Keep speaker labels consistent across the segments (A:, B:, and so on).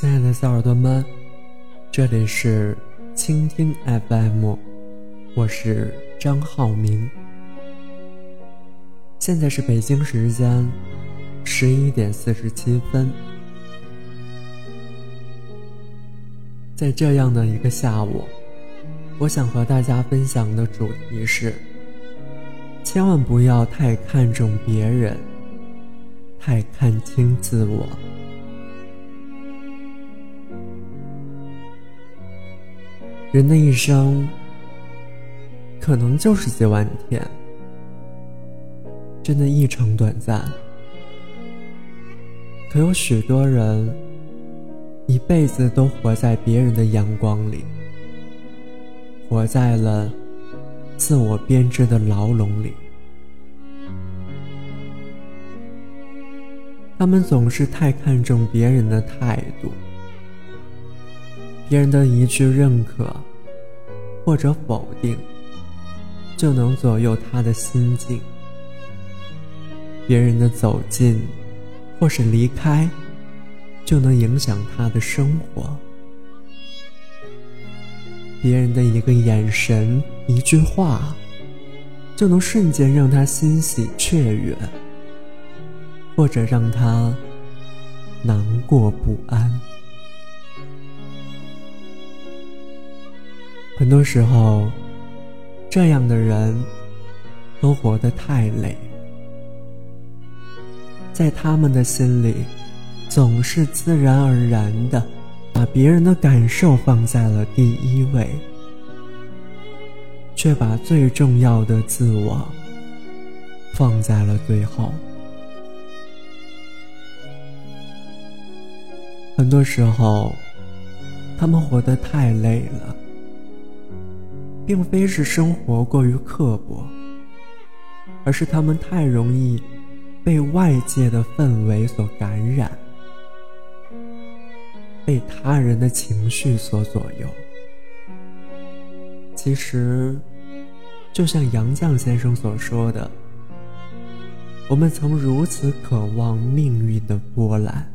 A: 亲爱的小耳朵们，这里是倾听 FM，我是张浩明。现在是北京时间十一点四十七分，在这样的一个下午，我想和大家分享的主题是：千万不要太看重别人，太看清自我。人的一生，可能就是几万天，真的异常短暂。可有许多人，一辈子都活在别人的阳光里，活在了自我编织的牢笼里。他们总是太看重别人的态度。别人的一句认可或者否定，就能左右他的心境；别人的走近或是离开，就能影响他的生活；别人的一个眼神、一句话，就能瞬间让他欣喜雀跃，或者让他难过不安。很多时候，这样的人都活得太累，在他们的心里，总是自然而然的把别人的感受放在了第一位，却把最重要的自我放在了最后。很多时候，他们活得太累了。并非是生活过于刻薄，而是他们太容易被外界的氛围所感染，被他人的情绪所左右。其实，就像杨绛先生所说的：“我们曾如此渴望命运的波澜，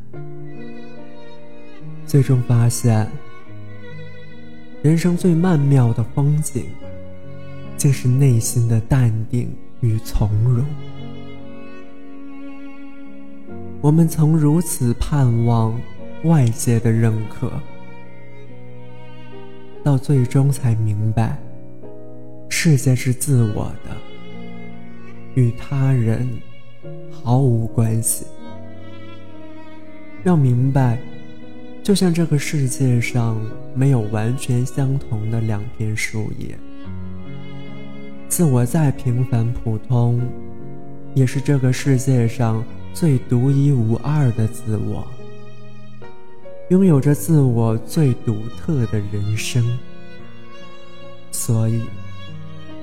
A: 最终发现。”人生最曼妙的风景，竟是内心的淡定与从容。我们曾如此盼望外界的认可，到最终才明白，世界是自我的，与他人毫无关系。要明白。就像这个世界上没有完全相同的两片树叶，自我再平凡普通，也是这个世界上最独一无二的自我，拥有着自我最独特的人生。所以，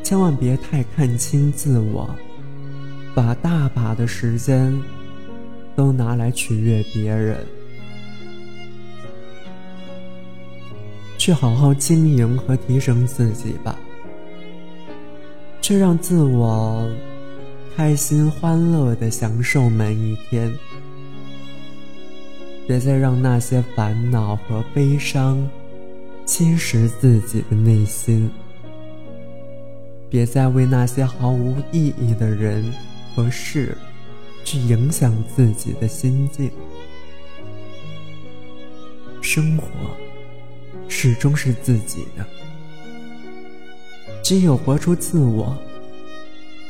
A: 千万别太看清自我，把大把的时间都拿来取悦别人。去好好经营和提升自己吧，去让自我开心欢乐的享受每一天，别再让那些烦恼和悲伤侵蚀自己的内心，别再为那些毫无意义的人和事去影响自己的心境，生活。始终是自己的，只有活出自我，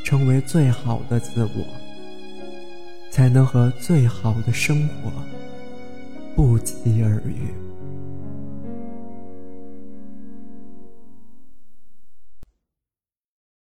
A: 成为最好的自我，才能和最好的生活不期而遇。